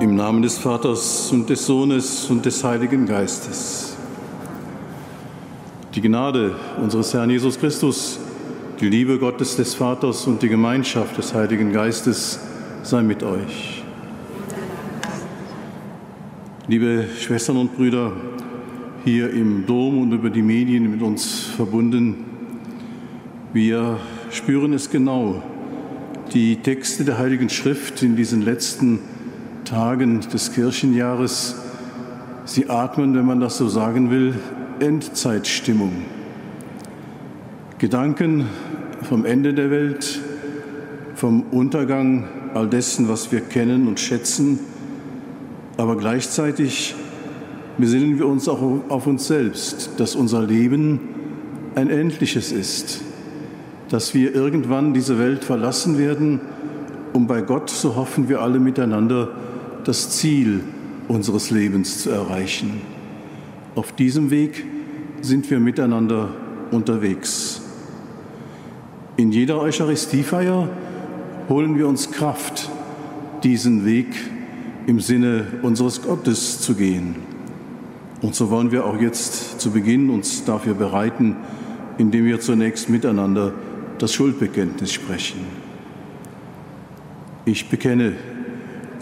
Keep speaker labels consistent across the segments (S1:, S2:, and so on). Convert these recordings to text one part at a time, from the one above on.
S1: Im Namen des Vaters und des Sohnes und des Heiligen Geistes. Die Gnade unseres Herrn Jesus Christus, die Liebe Gottes des Vaters und die Gemeinschaft des Heiligen Geistes sei mit euch. Liebe Schwestern und Brüder, hier im Dom und über die Medien mit uns verbunden, wir spüren es genau. Die Texte der Heiligen Schrift in diesen letzten Tagen des Kirchenjahres, sie atmen, wenn man das so sagen will, Endzeitstimmung. Gedanken vom Ende der Welt, vom Untergang all dessen, was wir kennen und schätzen, aber gleichzeitig besinnen wir uns auch auf uns selbst, dass unser Leben ein endliches ist, dass wir irgendwann diese Welt verlassen werden, um bei Gott, so hoffen wir alle miteinander, das Ziel unseres Lebens zu erreichen. Auf diesem Weg sind wir miteinander unterwegs. In jeder Eucharistiefeier holen wir uns Kraft, diesen Weg im Sinne unseres Gottes zu gehen. Und so wollen wir auch jetzt zu Beginn uns dafür bereiten, indem wir zunächst miteinander das Schuldbekenntnis sprechen. Ich bekenne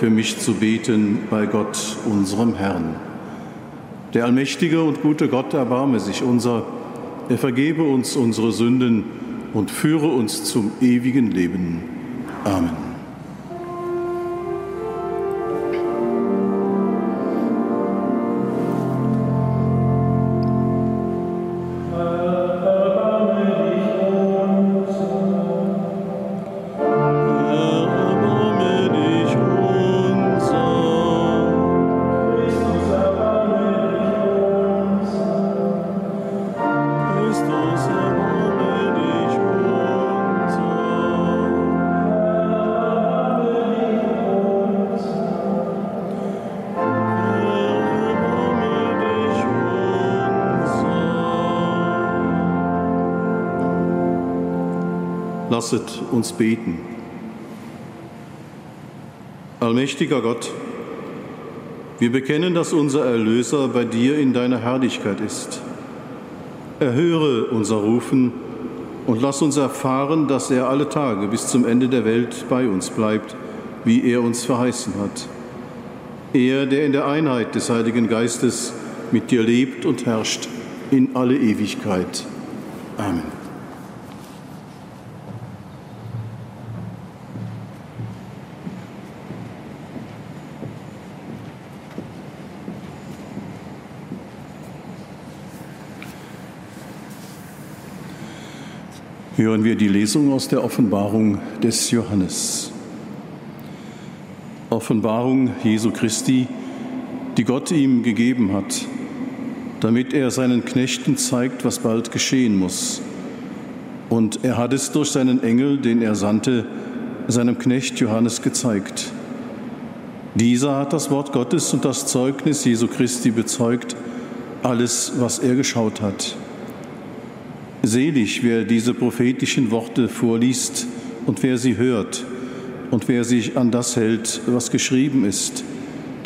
S1: für mich zu beten bei Gott, unserem Herrn. Der allmächtige und gute Gott erbarme sich unser, er vergebe uns unsere Sünden und führe uns zum ewigen Leben. Amen. Uns beten. Allmächtiger Gott, wir bekennen, dass unser Erlöser bei dir in deiner Herrlichkeit ist. Erhöre unser Rufen und lass uns erfahren, dass er alle Tage bis zum Ende der Welt bei uns bleibt, wie er uns verheißen hat. Er, der in der Einheit des Heiligen Geistes mit dir lebt und herrscht in alle Ewigkeit. Amen. Hören wir die Lesung aus der Offenbarung des Johannes. Offenbarung Jesu Christi, die Gott ihm gegeben hat, damit er seinen Knechten zeigt, was bald geschehen muss. Und er hat es durch seinen Engel, den er sandte, seinem Knecht Johannes gezeigt. Dieser hat das Wort Gottes und das Zeugnis Jesu Christi bezeugt, alles, was er geschaut hat. Selig, wer diese prophetischen Worte vorliest und wer sie hört und wer sich an das hält, was geschrieben ist,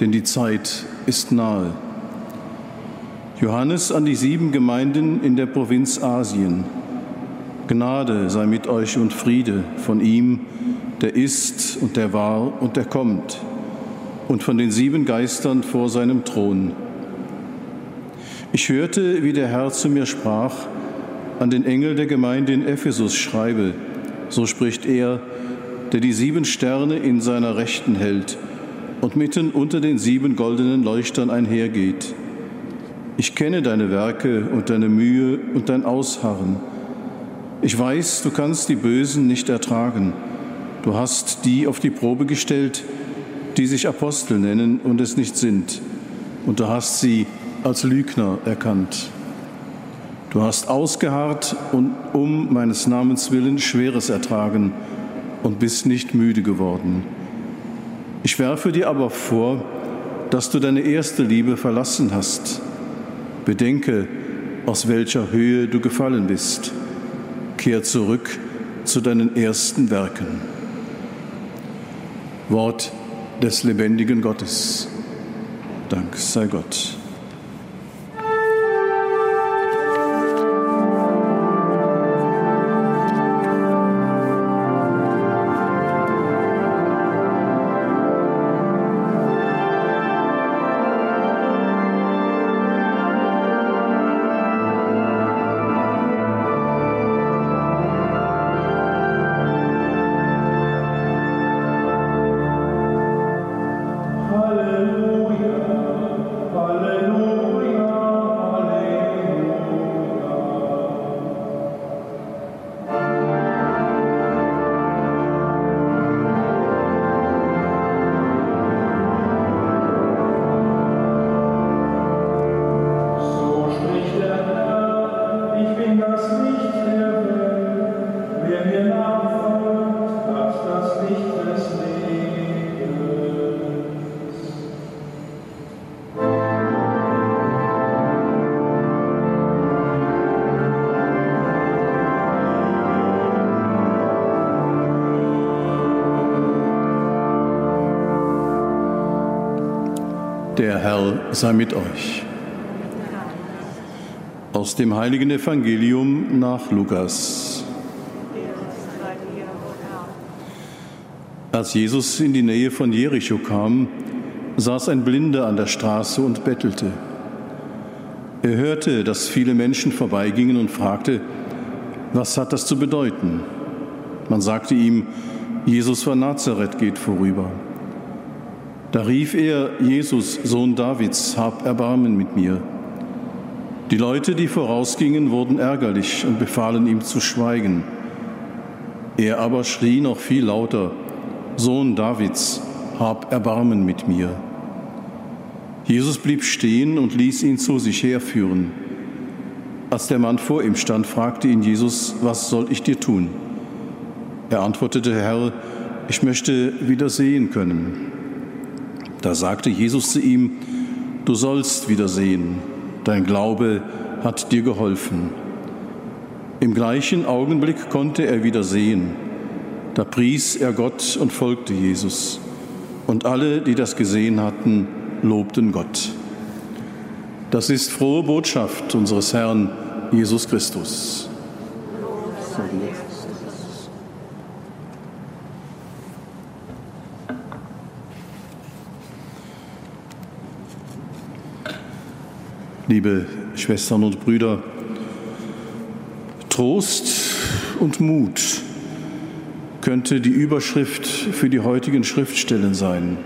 S1: denn die Zeit ist nahe. Johannes an die sieben Gemeinden in der Provinz Asien. Gnade sei mit euch und Friede von ihm, der ist und der war und der kommt, und von den sieben Geistern vor seinem Thron. Ich hörte, wie der Herr zu mir sprach, an den Engel der Gemeinde in Ephesus schreibe, so spricht er, der die sieben Sterne in seiner Rechten hält und mitten unter den sieben goldenen Leuchtern einhergeht. Ich kenne deine Werke und deine Mühe und dein Ausharren. Ich weiß, du kannst die Bösen nicht ertragen. Du hast die auf die Probe gestellt, die sich Apostel nennen und es nicht sind, und du hast sie als Lügner erkannt. Du hast ausgeharrt und um meines Namens willen Schweres ertragen und bist nicht müde geworden. Ich werfe dir aber vor, dass du deine erste Liebe verlassen hast. Bedenke, aus welcher Höhe du gefallen bist. Kehr zurück zu deinen ersten Werken. Wort des lebendigen Gottes. Dank sei Gott. Der Herr sei mit euch. Aus dem heiligen Evangelium nach Lukas. Als Jesus in die Nähe von Jericho kam, saß ein Blinder an der Straße und bettelte. Er hörte, dass viele Menschen vorbeigingen und fragte, was hat das zu bedeuten? Man sagte ihm, Jesus von Nazareth geht vorüber. Da rief er, Jesus, Sohn Davids, hab Erbarmen mit mir. Die Leute, die vorausgingen, wurden ärgerlich und befahlen ihm zu schweigen. Er aber schrie noch viel lauter, Sohn Davids, hab Erbarmen mit mir. Jesus blieb stehen und ließ ihn zu sich herführen. Als der Mann vor ihm stand, fragte ihn Jesus, was soll ich dir tun? Er antwortete, Herr, ich möchte wieder sehen können. Da sagte Jesus zu ihm, du sollst wiedersehen, dein Glaube hat dir geholfen. Im gleichen Augenblick konnte er wieder sehen. Da pries er Gott und folgte Jesus. Und alle, die das gesehen hatten, lobten Gott. Das ist frohe Botschaft unseres Herrn Jesus Christus. Liebe Schwestern und Brüder, Trost und Mut könnte die Überschrift für die heutigen Schriftstellen sein.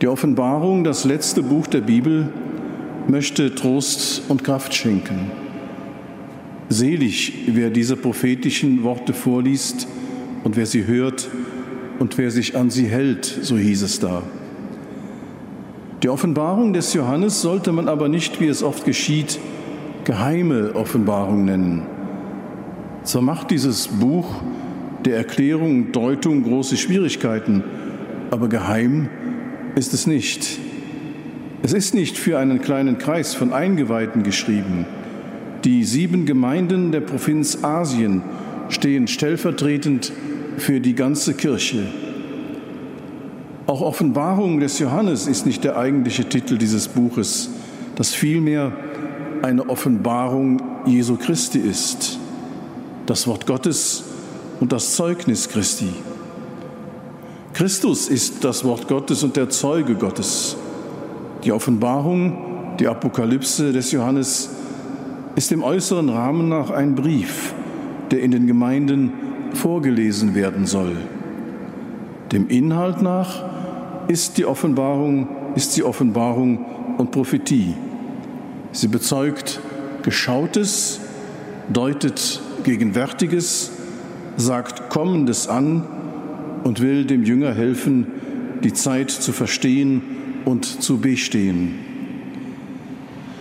S1: Die Offenbarung, das letzte Buch der Bibel, möchte Trost und Kraft schenken. Selig, wer diese prophetischen Worte vorliest und wer sie hört und wer sich an sie hält, so hieß es da. Die Offenbarung des Johannes sollte man aber nicht, wie es oft geschieht, geheime Offenbarung nennen. So macht dieses Buch der Erklärung und Deutung große Schwierigkeiten, aber geheim ist es nicht. Es ist nicht für einen kleinen Kreis von Eingeweihten geschrieben. Die sieben Gemeinden der Provinz Asien stehen stellvertretend für die ganze Kirche. Auch Offenbarung des Johannes ist nicht der eigentliche Titel dieses Buches, das vielmehr eine Offenbarung Jesu Christi ist, das Wort Gottes und das Zeugnis Christi. Christus ist das Wort Gottes und der Zeuge Gottes. Die Offenbarung, die Apokalypse des Johannes ist im äußeren Rahmen nach ein Brief, der in den Gemeinden vorgelesen werden soll. Dem Inhalt nach ist die Offenbarung, ist sie Offenbarung und Prophetie. Sie bezeugt Geschautes, deutet Gegenwärtiges, sagt Kommendes an und will dem Jünger helfen, die Zeit zu verstehen und zu bestehen.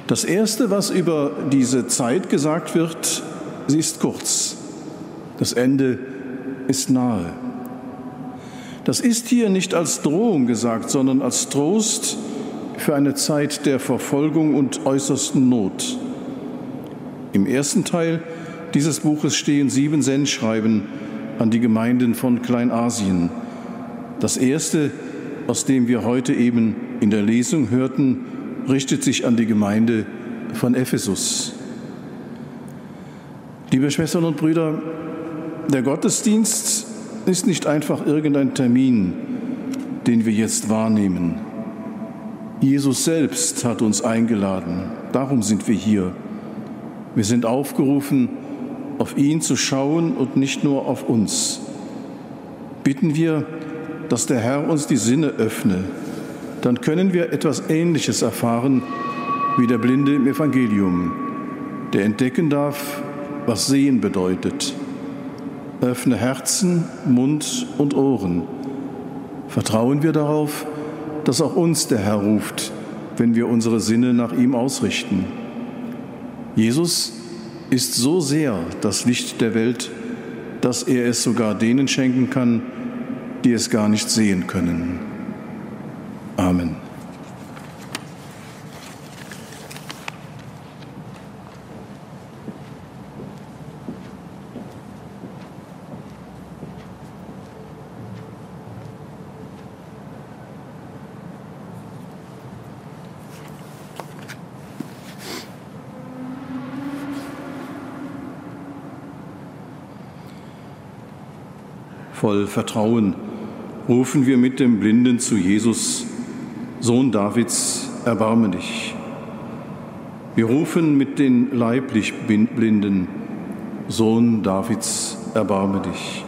S1: Das Erste, was über diese Zeit gesagt wird, sie ist kurz. Das Ende ist nahe. Das ist hier nicht als Drohung gesagt, sondern als Trost für eine Zeit der Verfolgung und äußersten Not. Im ersten Teil dieses Buches stehen sieben Sendschreiben an die Gemeinden von Kleinasien. Das erste, aus dem wir heute eben in der Lesung hörten, richtet sich an die Gemeinde von Ephesus. Liebe Schwestern und Brüder, der Gottesdienst ist nicht einfach irgendein Termin, den wir jetzt wahrnehmen. Jesus selbst hat uns eingeladen. Darum sind wir hier. Wir sind aufgerufen, auf ihn zu schauen und nicht nur auf uns. Bitten wir, dass der Herr uns die Sinne öffne, dann können wir etwas Ähnliches erfahren wie der Blinde im Evangelium, der entdecken darf, was Sehen bedeutet. Öffne Herzen, Mund und Ohren. Vertrauen wir darauf, dass auch uns der Herr ruft, wenn wir unsere Sinne nach ihm ausrichten. Jesus ist so sehr das Licht der Welt, dass er es sogar denen schenken kann, die es gar nicht sehen können. Amen. Voll Vertrauen rufen wir mit dem Blinden zu Jesus, Sohn Davids, erbarme dich. Wir rufen mit den leiblich Blinden, Sohn Davids, erbarme dich.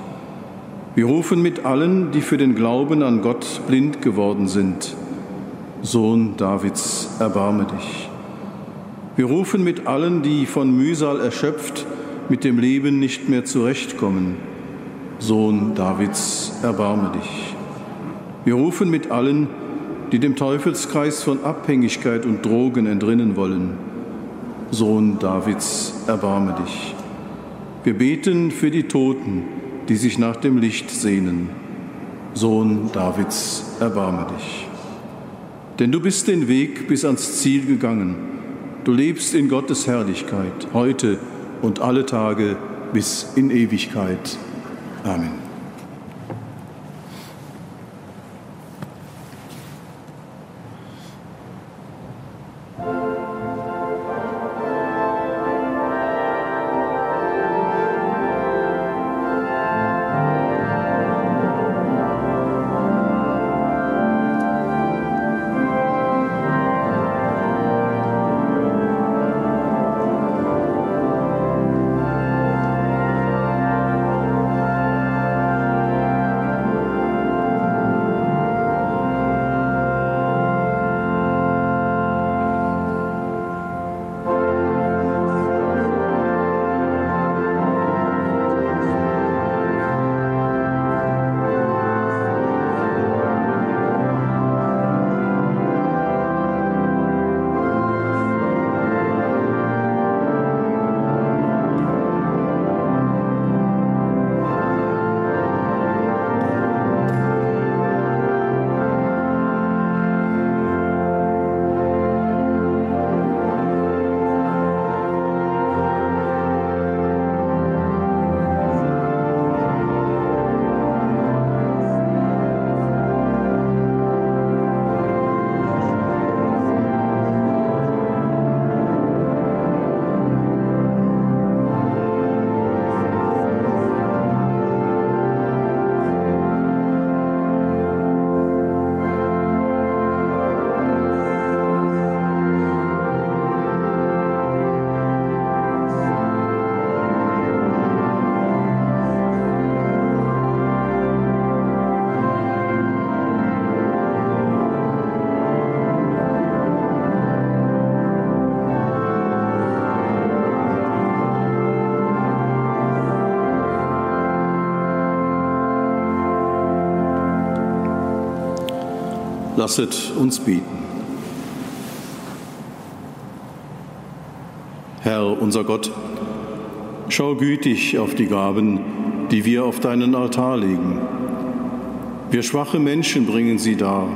S1: Wir rufen mit allen, die für den Glauben an Gott blind geworden sind, Sohn Davids, erbarme dich. Wir rufen mit allen, die von Mühsal erschöpft mit dem Leben nicht mehr zurechtkommen, Sohn Davids, erbarme dich. Wir rufen mit allen, die dem Teufelskreis von Abhängigkeit und Drogen entrinnen wollen. Sohn Davids, erbarme dich. Wir beten für die Toten, die sich nach dem Licht sehnen. Sohn Davids, erbarme dich. Denn du bist den Weg bis ans Ziel gegangen. Du lebst in Gottes Herrlichkeit, heute und alle Tage bis in Ewigkeit. Amen. Lasset uns bieten. Herr, unser Gott, schau gütig auf die Gaben, die wir auf deinen Altar legen. Wir schwache Menschen bringen sie dar.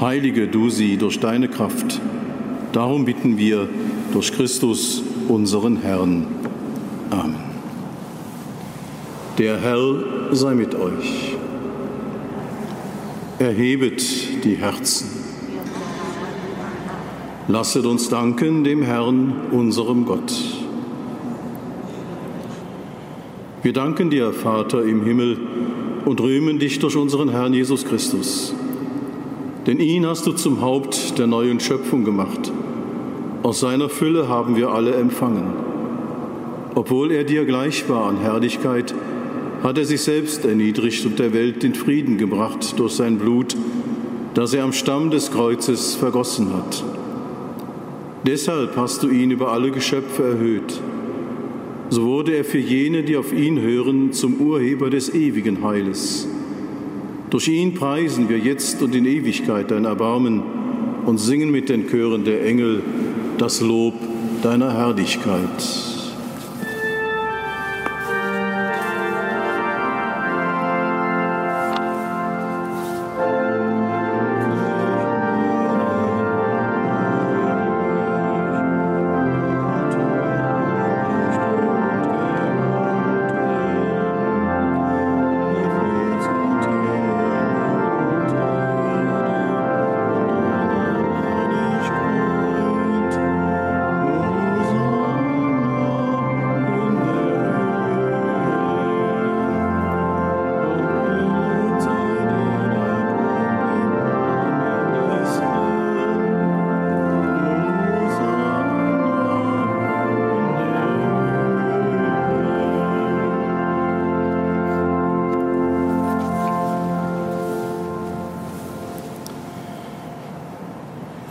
S1: Heilige du sie durch deine Kraft. Darum bitten wir durch Christus, unseren Herrn. Amen. Der Herr sei mit euch. Erhebet die Herzen. Lasset uns danken dem Herrn, unserem Gott. Wir danken dir, Vater im Himmel, und rühmen dich durch unseren Herrn Jesus Christus. Denn ihn hast du zum Haupt der neuen Schöpfung gemacht. Aus seiner Fülle haben wir alle empfangen. Obwohl er dir gleich war an Herrlichkeit, hat er sich selbst erniedrigt und der Welt den Frieden gebracht durch sein Blut, das er am Stamm des Kreuzes vergossen hat. Deshalb hast du ihn über alle Geschöpfe erhöht. So wurde er für jene, die auf ihn hören, zum Urheber des ewigen Heiles. Durch ihn preisen wir jetzt und in Ewigkeit dein Erbarmen und singen mit den Chören der Engel das Lob deiner Herrlichkeit.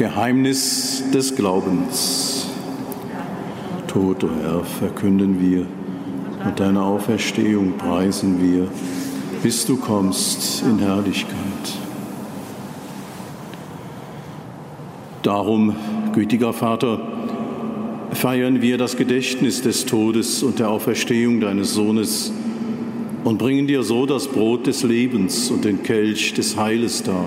S1: Geheimnis des Glaubens. Tod, o Herr, verkünden wir und deine Auferstehung preisen wir, bis du kommst in Herrlichkeit. Darum, gütiger Vater, feiern wir das Gedächtnis des Todes und der Auferstehung deines Sohnes und bringen dir so das Brot des Lebens und den Kelch des Heiles dar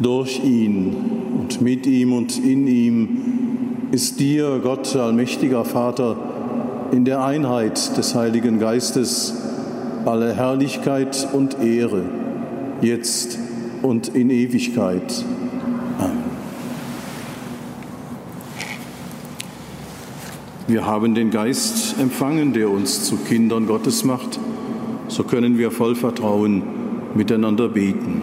S1: Durch ihn und mit ihm und in ihm ist dir, Gott, allmächtiger Vater, in der Einheit des Heiligen Geistes alle Herrlichkeit und Ehre, jetzt und in Ewigkeit. Amen. Wir haben den Geist empfangen, der uns zu Kindern Gottes macht. So können wir voll Vertrauen miteinander beten.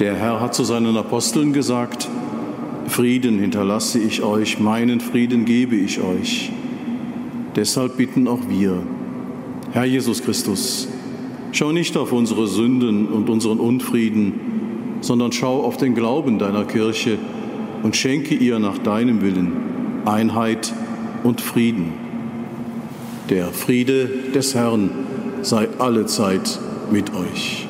S1: Der Herr hat zu seinen Aposteln gesagt, Frieden hinterlasse ich euch, meinen Frieden gebe ich euch. Deshalb bitten auch wir, Herr Jesus Christus, schau nicht auf unsere Sünden und unseren Unfrieden, sondern schau auf den Glauben deiner Kirche und schenke ihr nach deinem Willen Einheit und Frieden. Der Friede des Herrn sei allezeit mit euch.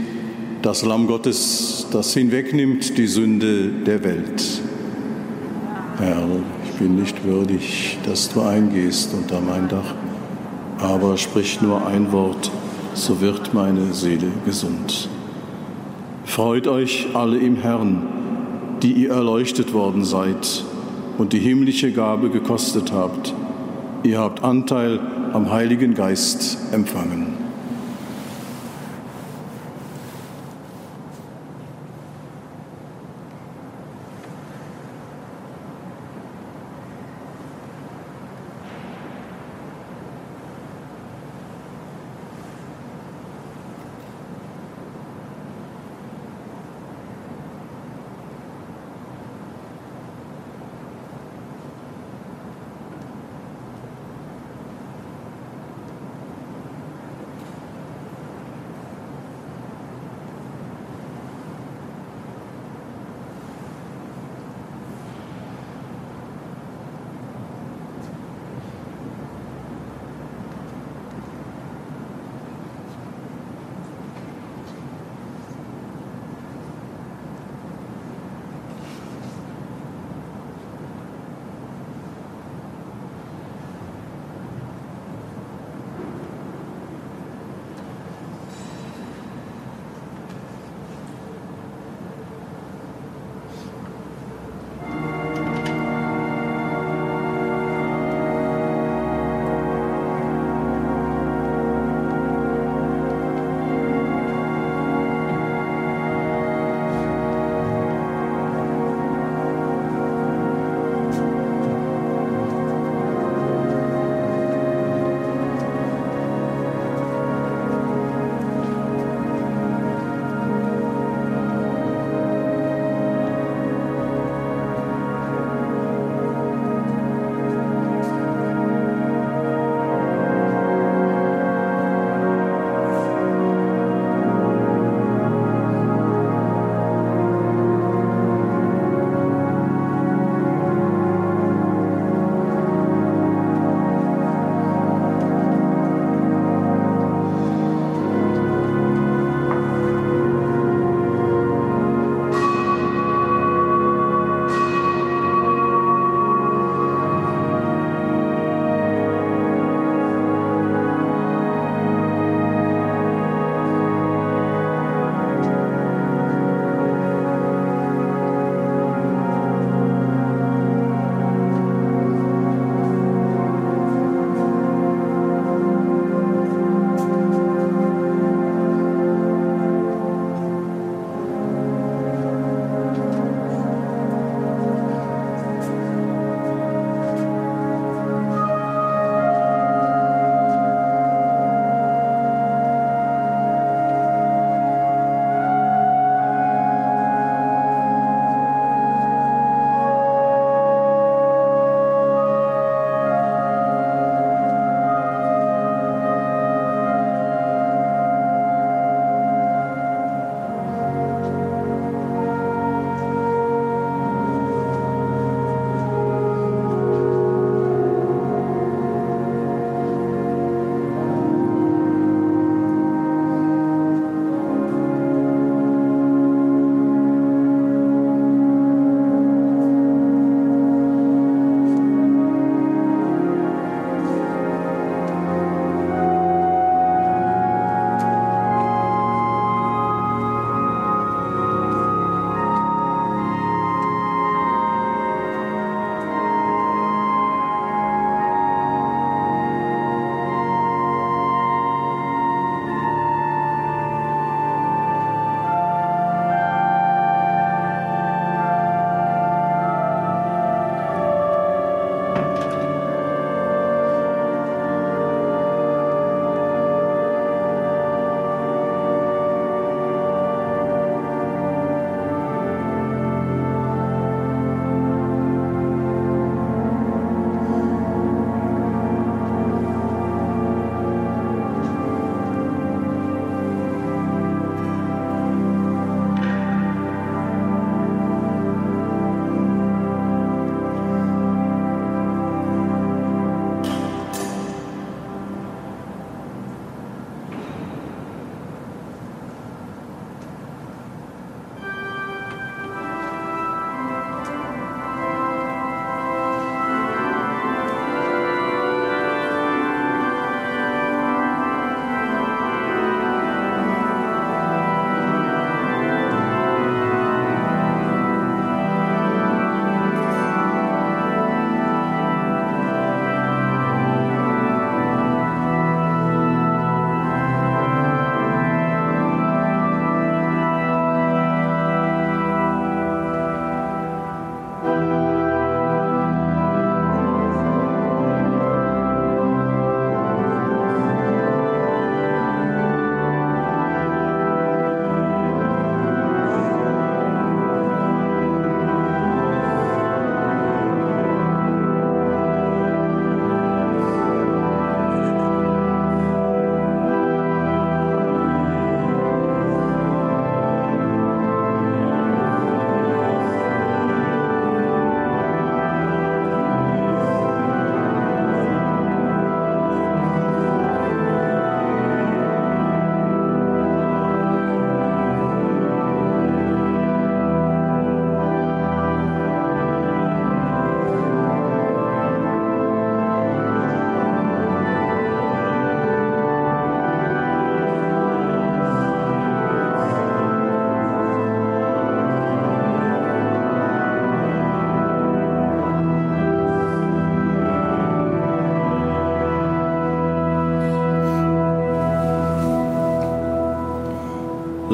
S1: das Lamm Gottes, das hinwegnimmt die Sünde der Welt. Herr, ich bin nicht würdig, dass du eingehst unter mein Dach, aber sprich nur ein Wort, so wird meine Seele gesund. Freut euch alle im Herrn, die ihr erleuchtet worden seid und die himmlische Gabe gekostet habt. Ihr habt Anteil am Heiligen Geist empfangen.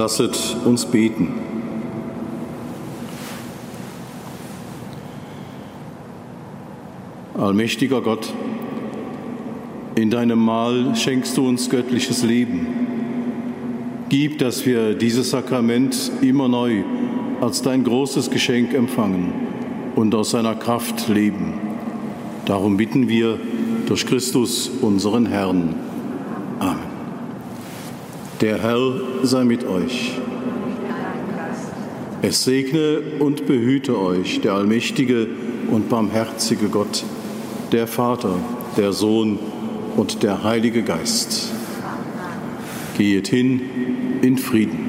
S1: Lasset uns beten. Allmächtiger Gott, in deinem Mahl schenkst du uns göttliches Leben. Gib, dass wir dieses Sakrament immer neu als dein großes Geschenk empfangen und aus seiner Kraft leben. Darum bitten wir durch Christus, unseren Herrn. Der Herr sei mit euch. Es segne und behüte euch der allmächtige und barmherzige Gott, der Vater, der Sohn und der Heilige Geist. Gehet hin in Frieden.